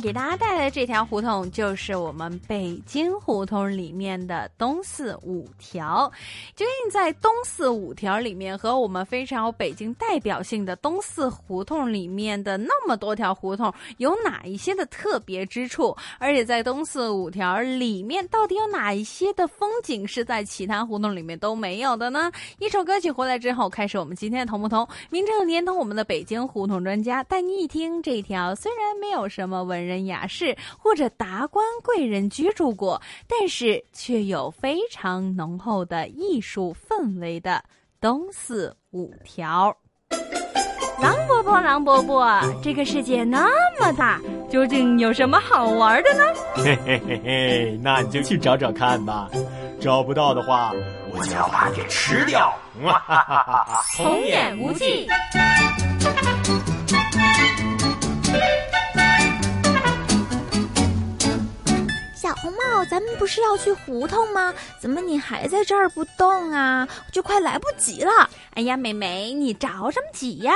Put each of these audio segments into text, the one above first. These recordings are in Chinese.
给大家带来的这条胡同，就是我们北京胡同里面的东四五条。究竟在东四五条里面，和我们非常有北京代表性的东四胡同里面的那么多条胡同，有哪一些的特别之处？而且在东四五条里面，到底有哪一些的风景是在其他胡同里面都没有的呢？一首歌曲回来之后，开始我们今天的同不同。明正连同我们的北京胡同专家，带你一听这条虽然没有什么文人雅士或者达官贵人居住过，但是却有非常浓厚的艺术氛围的东四五条。狼伯伯，狼伯伯，这个世界那么大，究竟有什么好玩的呢？嘿嘿嘿嘿，那你就去找找看吧。找不到的话，我就要把你给吃掉。哇哈哈哈哈！童言无忌。不是要去胡同吗？怎么你还在这儿不动啊？就快来不及了！哎呀，美眉，你着什么急呀？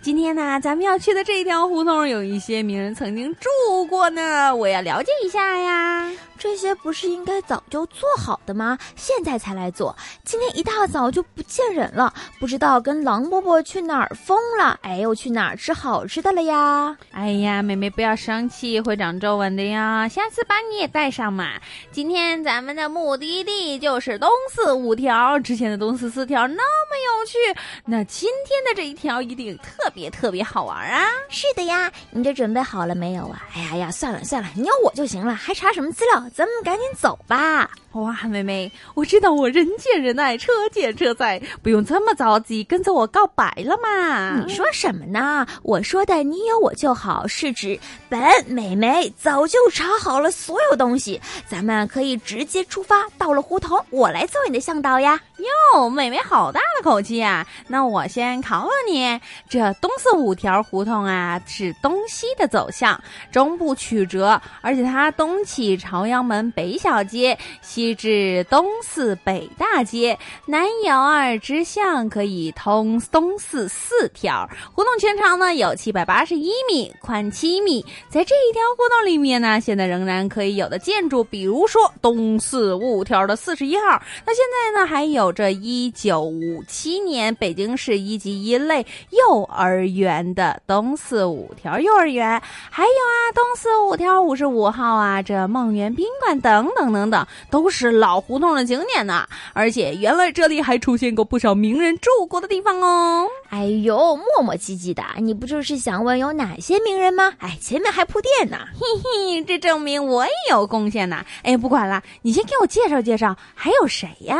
今天呢，咱们要去的这条胡同有一些名人曾经住过呢，我要了解一下呀。这些不是应该早就做好的吗？现在才来做，今天一大早就不见人了，不知道跟狼伯伯去哪儿疯了？哎，又去哪儿吃好吃的了呀？哎呀，妹妹不要生气，会长皱纹的呀。下次把你也带上嘛。今天咱们的目的地就是东四五条，之前的东四四条那么有趣，那今天的这一条一定特别特别好玩啊！是的呀，你这准备好了没有啊？哎呀呀，算了算了，你有我就行了，还查什么资料？咱们赶紧走吧！哇，妹妹，我知道我人见人爱，车见车载，不用这么着急，跟着我告白了嘛？你说什么呢？我说的“你有我就好”是指本美眉早就查好了所有东西，咱们可以直接出发。到了胡同，我来做你的向导呀！哟，妹妹好大的口气啊！那我先考考你，这东四五条胡同啊，是东西的走向，中部曲折，而且它东起朝阳门北小街，西。至东四北大街，南有二支巷，可以通东四四条。胡同全长呢有七百八十一米，宽七米。在这一条胡同里面呢，现在仍然可以有的建筑，比如说东四五条的四十一号。那现在呢，还有着一九五七年北京市一级一类幼儿园的东四五条幼儿园，还有啊，东四五条五十五号啊，这梦园宾馆等等等等，都是。是老胡同的景点呢，而且原来这里还出现过不少名人住过的地方哦。哎呦，磨磨唧唧的，你不就是想问有哪些名人吗？哎，前面还铺垫呢，嘿嘿，这证明我也有贡献呢。哎，不管了，你先给我介绍介绍，还有谁呀？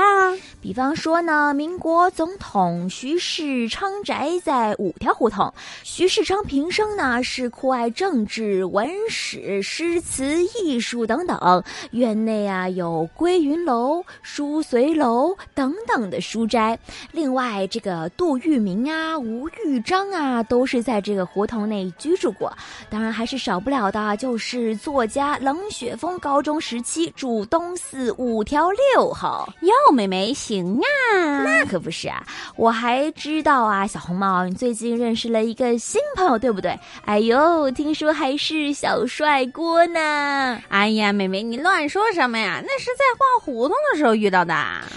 比比方说呢，民国总统徐世昌宅在五条胡同。徐世昌平生呢是酷爱政治、文史、诗词、艺术等等，院内啊有。归云楼、书随楼等等的书斋，另外这个杜聿明啊、吴玉章啊，都是在这个胡同内居住过。当然，还是少不了的，就是作家冷雪峰高中时期住东四五条六号。哟，妹妹行啊，那可不是啊，我还知道啊，小红帽，你最近认识了一个新朋友，对不对？哎呦，听说还是小帅哥呢。哎呀，妹妹，你乱说什么呀？那是在。逛胡同的时候遇到的。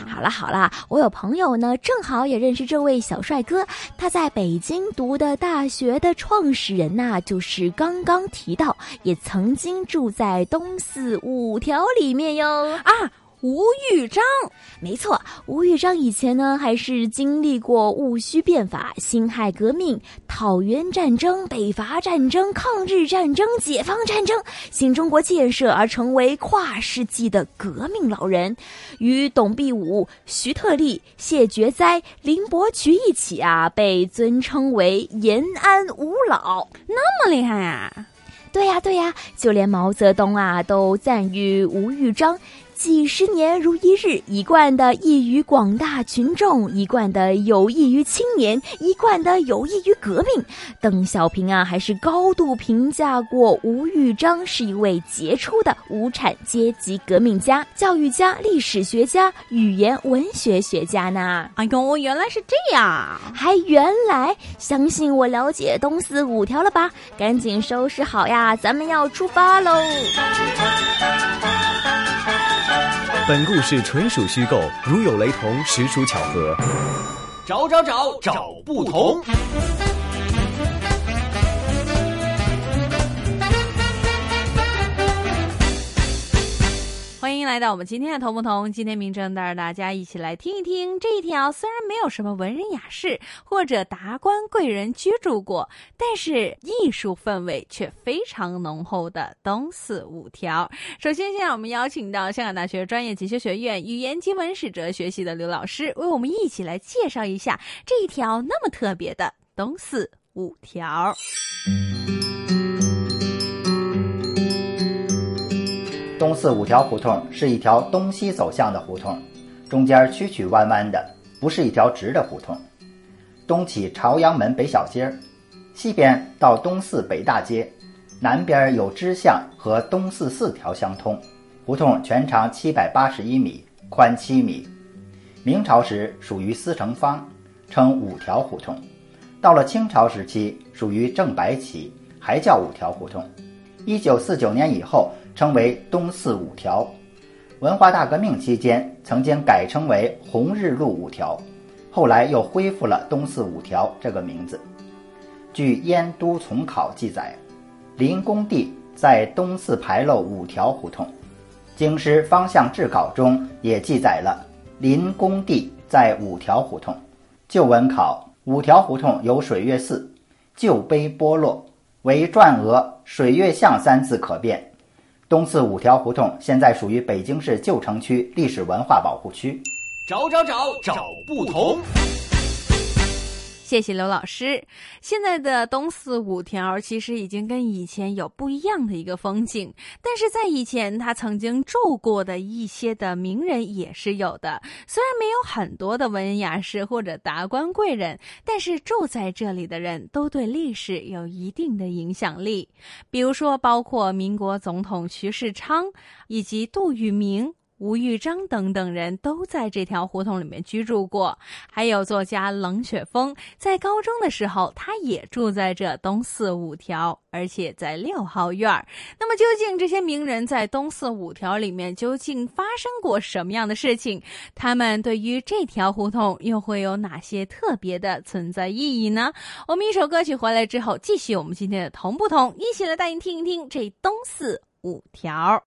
好了好了，我有朋友呢，正好也认识这位小帅哥。他在北京读的大学的创始人呐，就是刚刚提到，也曾经住在东四五条里面哟。啊，吴玉章，没错，吴玉章以前呢还是经历过戊戌变法、辛亥革命、讨袁战争、北伐战争、抗日战争、解放战争、新中国建设而成为跨世纪的革命老人，与董必武、徐特立、谢觉哉、林伯渠一起啊，被尊称为延安五老，那么厉害啊！对呀，对呀，就连毛泽东啊都赞誉吴玉章。几十年如一日，一贯的益于广大群众，一贯的有益于青年，一贯的有益于革命。邓小平啊，还是高度评价过吴玉章是一位杰出的无产阶级革命家、教育家、历史学家、语言文学学家呢。哎呦，原来是这样，还原来相信我了解东四五条了吧？赶紧收拾好呀，咱们要出发喽！本故事纯属虚构，如有雷同，实属巧合。找找找找不同。欢迎来到我们今天的同不同。今天明正带着大家一起来听一听这一条，虽然没有什么文人雅士或者达官贵人居住过，但是艺术氛围却非常浓厚的东四五条。首先，现在我们邀请到香港大学专业进修学院语言及文史哲学系的刘老师，为我们一起来介绍一下这一条那么特别的东四五条。东四五条胡同是一条东西走向的胡同，中间曲曲弯弯的，不是一条直的胡同。东起朝阳门北小街，西边到东四北大街，南边有支巷和东四四条相通。胡同全长七百八十一米，宽七米。明朝时属于司城方，称五条胡同。到了清朝时期，属于正白旗，还叫五条胡同。一九四九年以后。称为东四五条，文化大革命期间曾经改称为红日路五条，后来又恢复了东四五条这个名字。据《燕都从考》记载，林公地在东四牌楼五条胡同，《京师方向志稿》中也记载了林公地在五条胡同。旧文考五条胡同有水月寺、旧碑剥落，为篆额“水月巷”三字可辨。东四五条胡同现在属于北京市旧城区历史文化保护区。找找找找不同。谢谢刘老师。现在的东四五条其实已经跟以前有不一样的一个风景，但是在以前他曾经住过的一些的名人也是有的。虽然没有很多的文雅士或者达官贵人，但是住在这里的人都对历史有一定的影响力。比如说，包括民国总统徐世昌以及杜聿明。吴玉章等等人都在这条胡同里面居住过，还有作家冷雪峰，在高中的时候，他也住在这东四五条，而且在六号院。那么，究竟这些名人在东四五条里面究竟发生过什么样的事情？他们对于这条胡同又会有哪些特别的存在意义呢？我们一首歌曲回来之后，继续我们今天的同不同，一起来带您听一听这东四五条。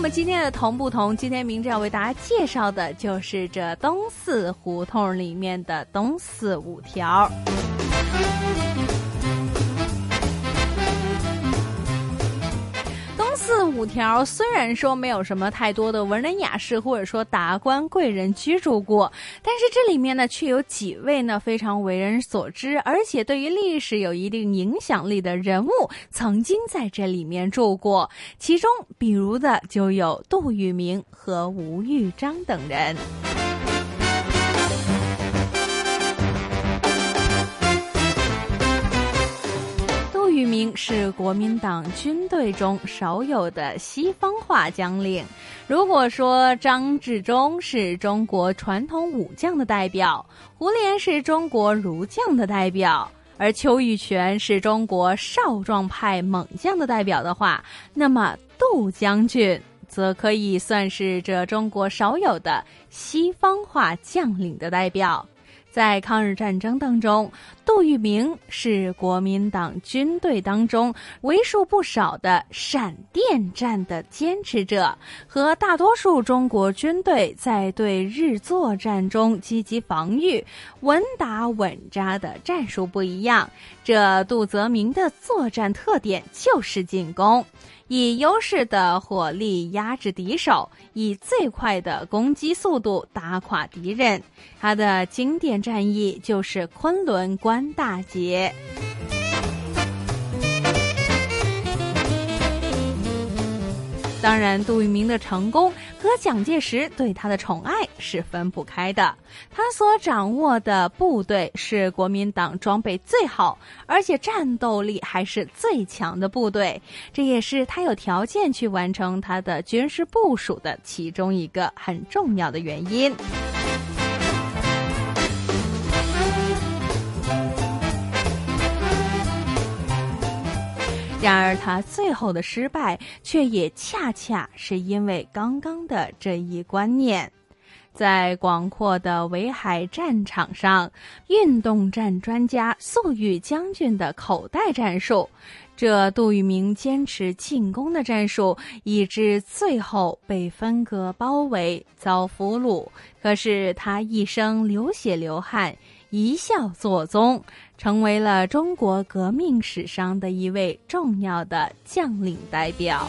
那么今天的同不同，今天明哲要为大家介绍的就是这东四胡同里面的东四五条。五条虽然说没有什么太多的文人雅士或者说达官贵人居住过，但是这里面呢却有几位呢非常为人所知，而且对于历史有一定影响力的人物曾经在这里面住过。其中，比如的就有杜聿明和吴玉章等人。玉明是国民党军队中少有的西方化将领。如果说张治中是中国传统武将的代表，胡琏是中国儒将的代表，而邱玉泉是中国少壮派猛将的代表的话，那么杜将军则可以算是这中国少有的西方化将领的代表。在抗日战争当中，杜聿明是国民党军队当中为数不少的闪电战的坚持者，和大多数中国军队在对日作战中积极防御、稳打稳扎的战术不一样。这杜泽明的作战特点就是进攻。以优势的火力压制敌手，以最快的攻击速度打垮敌人。他的经典战役就是昆仑关大捷。当然，杜聿明的成功和蒋介石对他的宠爱是分不开的。他所掌握的部队是国民党装备最好，而且战斗力还是最强的部队，这也是他有条件去完成他的军事部署的其中一个很重要的原因。然而，他最后的失败，却也恰恰是因为刚刚的这一观念。在广阔的围海战场上，运动战专家粟裕将军的口袋战术，这杜聿明坚持进攻的战术，以致最后被分割包围，遭俘虏。可是他一生流血流汗。一笑作宗，成为了中国革命史上的一位重要的将领代表。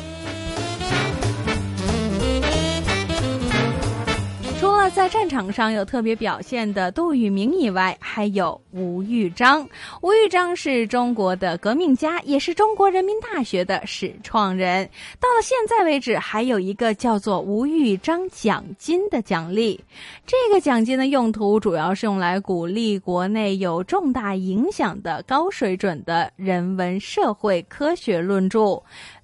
除了在战场上有特别表现的杜聿明以外，还有吴玉章。吴玉章是中国的革命家，也是中国人民大学的始创人。到了现在为止，还有一个叫做吴玉章奖金的奖励。这个奖金的用途主要是用来鼓励国内有重大影响的高水准的人文社会科学论著。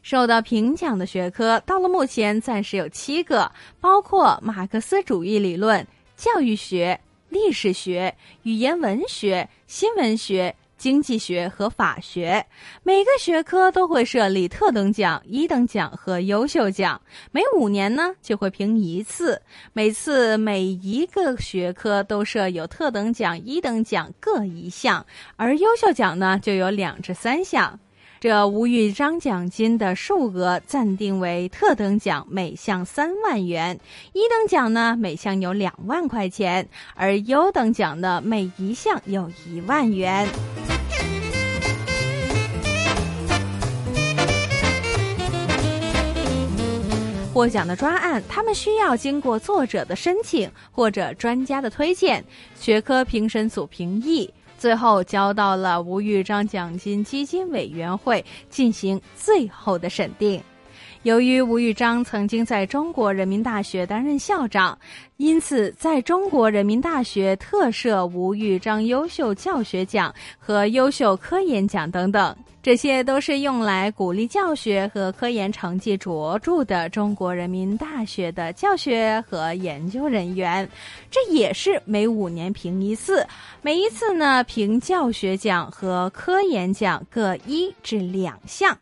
受到评奖的学科到了目前暂时有七个，包括马克思主义理论、教育学、历史学、语言文学、新闻学、经济学和法学。每个学科都会设立特等奖、一等奖和优秀奖，每五年呢就会评一次。每次每一个学科都设有特等奖、一等奖各一项，而优秀奖呢就有两至三项。这吴玉章奖金的数额暂定为特等奖每项三万元，一等奖呢每项有两万块钱，而优等奖呢每一项有一万元。获奖的专案，他们需要经过作者的申请或者专家的推荐，学科评审组评议。最后交到了吴玉章奖金基金委员会进行最后的审定。由于吴玉章曾经在中国人民大学担任校长，因此在中国人民大学特设吴玉章优秀教学奖和优秀科研奖等等。这些都是用来鼓励教学和科研成绩卓著的中国人民大学的教学和研究人员。这也是每五年评一次，每一次呢评教学奖和科研奖各一至两项。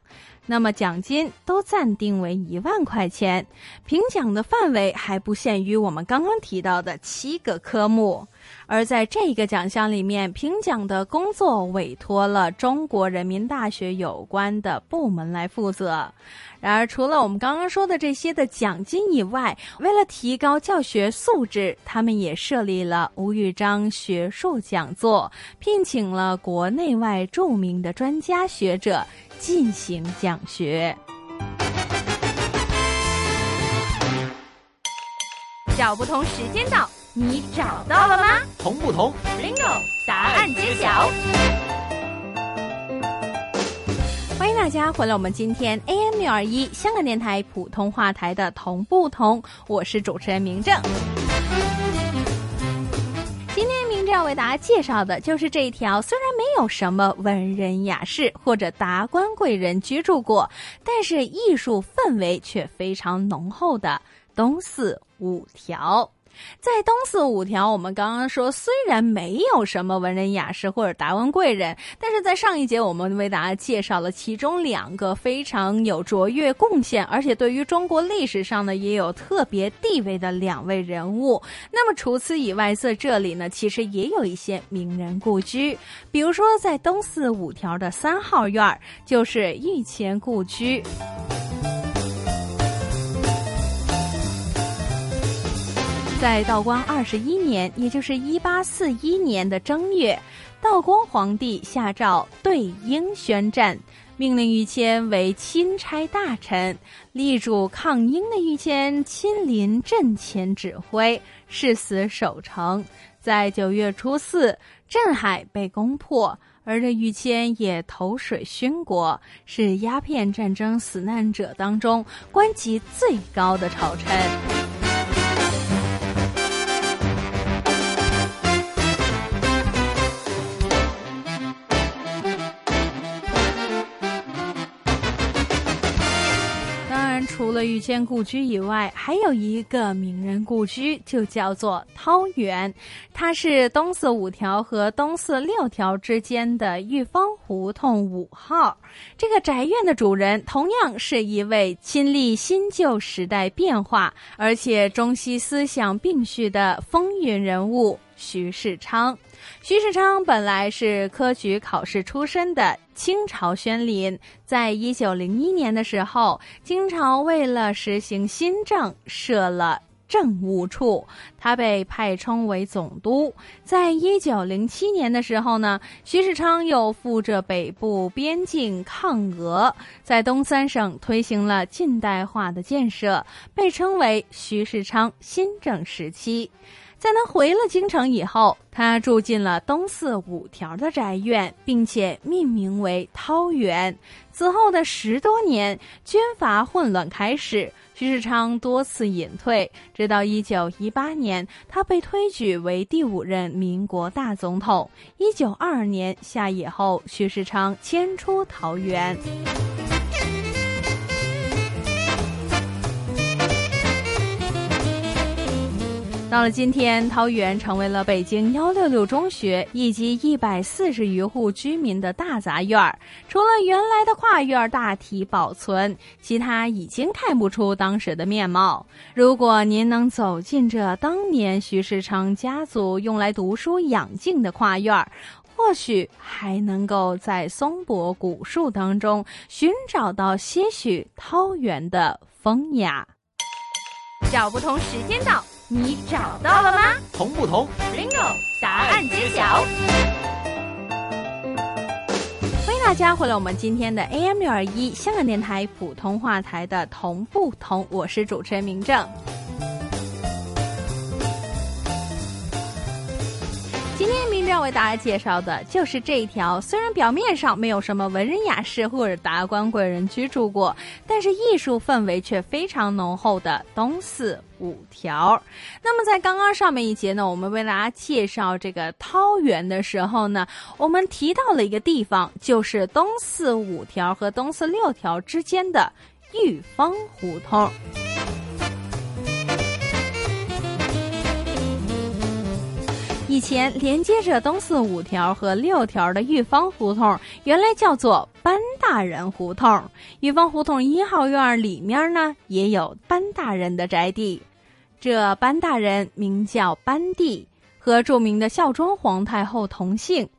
那么奖金都暂定为一万块钱，评奖的范围还不限于我们刚刚提到的七个科目。而在这个奖项里面，评奖的工作委托了中国人民大学有关的部门来负责。然而，除了我们刚刚说的这些的奖金以外，为了提高教学素质，他们也设立了吴玉章学术讲座，聘请了国内外著名的专家学者进行讲学。找不同时间到。你找到了吗？同不同？Bingo！答案揭晓。欢迎大家回来，我们今天 AM 六二一香港电台普通话台的同不同？我是主持人明正。要为大家介绍的就是这一条虽然没有什么文人雅士或者达官贵人居住过，但是艺术氛围却非常浓厚的东四五条。在东四五条，我们刚刚说，虽然没有什么文人雅士或者达官贵人，但是在上一节我们为大家介绍了其中两个非常有卓越贡献，而且对于中国历史上呢也有特别地位的两位人物。那么除此以外，在这里呢，其实也有一些名人故居，比如说在东四五条的三号院儿，就是御谦故居。在道光二十一年，也就是一八四一年的正月，道光皇帝下诏对英宣战，命令于谦为钦差大臣。力主抗英的于谦亲临阵前指挥，誓死守城。在九月初四，镇海被攻破，而这于谦也投水殉国，是鸦片战争死难者当中官级最高的朝臣。了御谦故居以外，还有一个名人故居，就叫做涛园。它是东四五条和东四六条之间的玉芳胡同五号。这个宅院的主人，同样是一位亲历新旧时代变化，而且中西思想并蓄的风云人物——徐世昌。徐世昌本来是科举考试出身的清朝宣林，在一九零一年的时候，清朝为了实行新政，设了政务处，他被派充为总督。在一九零七年的时候呢，徐世昌又负责北部边境抗俄，在东三省推行了近代化的建设，被称为徐世昌新政时期。在他回了京城以后，他住进了东四五条的宅院，并且命名为桃园。此后的十多年，军阀混乱开始，徐世昌多次隐退，直到一九一八年，他被推举为第五任民国大总统。一九二二年下野后，徐世昌迁出桃园。到了今天，桃园成为了北京幺六六中学以及一百四十余户居民的大杂院儿。除了原来的跨院大体保存，其他已经看不出当时的面貌。如果您能走进这当年徐世昌家族用来读书养静的跨院儿，或许还能够在松柏古树当中寻找到些许桃园的风雅。找不同时间到。你找到了吗？同不同？Bingo！答案揭晓。欢迎大家回来，我们今天的 AM 六二一香港电台普通话台的同不同，我是主持人明正。为大家介绍的就是这一条，虽然表面上没有什么文人雅士或者达官贵人居住过，但是艺术氛围却非常浓厚的东四五条。那么在刚刚上面一节呢，我们为大家介绍这个桃园的时候呢，我们提到了一个地方，就是东四五条和东四六条之间的玉芳胡同。以前连接着东四五条和六条的玉芳胡同，原来叫做班大人胡同。玉芳胡同一号院里面呢，也有班大人的宅地。这班大人名叫班第，和著名的孝庄皇太后同姓。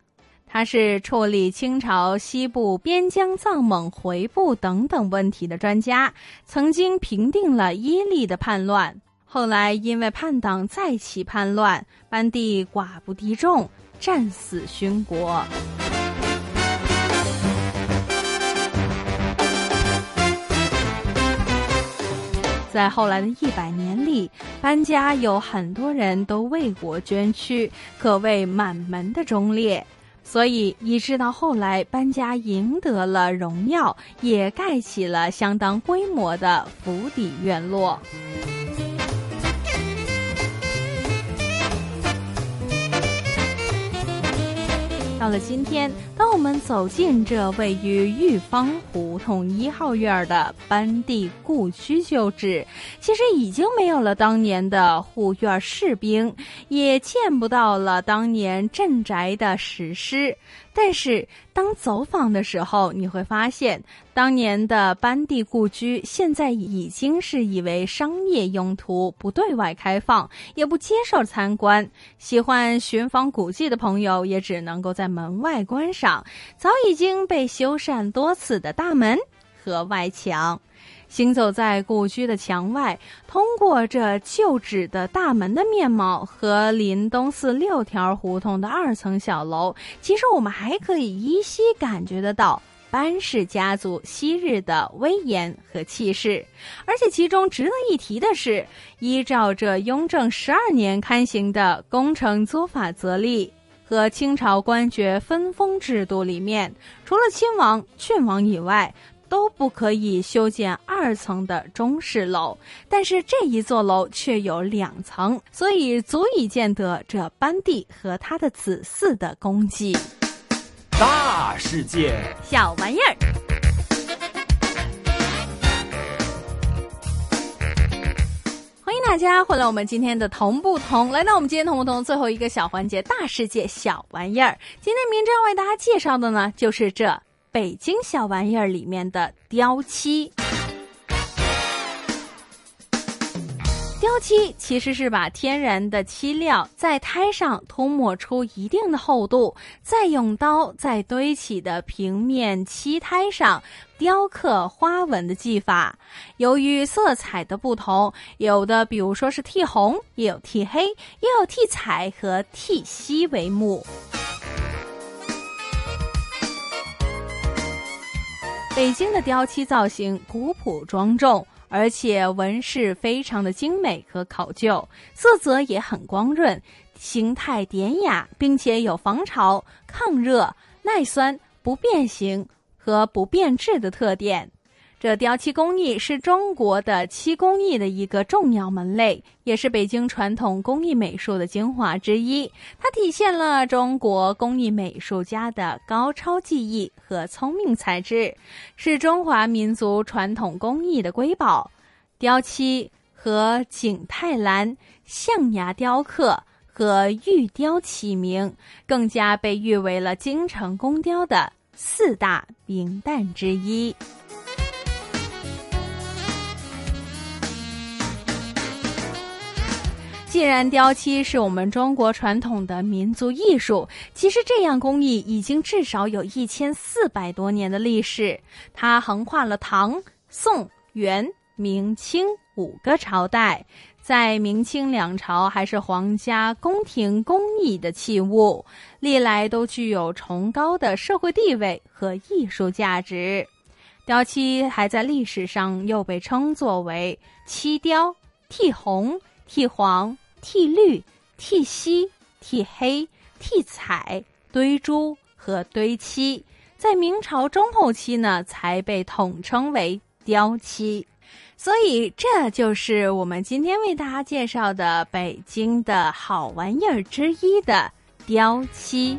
他是处理清朝西部边疆藏蒙回部等等问题的专家，曾经平定了伊利的叛乱。后来因为叛党再起叛乱，班第寡不敌众，战死殉国。在后来的一百年里，班家有很多人都为国捐躯，可谓满门的忠烈。所以，一直到后来，班家赢得了荣耀，也盖起了相当规模的府邸院落。到了今天，当我们走进这位于玉芳胡同一号院的班第故居旧址，其实已经没有了当年的护院士兵，也见不到了当年镇宅的石狮。但是，当走访的时候，你会发现，当年的班第故居现在已经是以为商业用途，不对外开放，也不接受参观。喜欢寻访古迹的朋友，也只能够在门外观赏早已经被修缮多次的大门和外墙。行走在故居的墙外，通过这旧址的大门的面貌和临东四六条胡同的二层小楼，其实我们还可以依稀感觉得到班氏家族昔日的威严和气势。而且其中值得一提的是，依照这雍正十二年刊行的《工程租法则例》和清朝官爵分封制度里面，除了亲王、郡王以外。都不可以修建二层的中式楼，但是这一座楼却有两层，所以足以见得这班第和他的子嗣的功绩。大世界，小玩意儿，大家回来！我们今天的同不同，来到我们今天同不同最后一个小环节——大世界小玩意儿。今天明正要为大家介绍的呢，就是这。北京小玩意儿里面的雕漆，雕漆其实是把天然的漆料在胎上涂抹出一定的厚度，再用刀在堆起的平面漆胎上雕刻花纹的技法。由于色彩的不同，有的比如说是剃红，也有剃黑，也有剃彩和剃锡为目。北京的雕漆造型古朴庄重，而且纹饰非常的精美和考究，色泽也很光润，形态典雅，并且有防潮、抗热、耐酸、不变形和不变质的特点。这雕漆工艺是中国的漆工艺的一个重要门类，也是北京传统工艺美术的精华之一。它体现了中国工艺美术家的高超技艺和聪明才智，是中华民族传统工艺的瑰宝。雕漆和景泰蓝、象牙雕刻和玉雕齐名，更加被誉为了京城工雕的四大名旦之一。既然雕漆是我们中国传统的民族艺术，其实这样工艺已经至少有一千四百多年的历史。它横跨了唐、宋、元、明清五个朝代，在明清两朝还是皇家宫廷工艺的器物，历来都具有崇高的社会地位和艺术价值。雕漆还在历史上又被称作为漆雕、剔红、剃黄。剃绿、剃稀、剃黑、剃彩、堆珠和堆漆，在明朝中后期呢，才被统称为雕漆。所以，这就是我们今天为大家介绍的北京的好玩意儿之一的雕漆。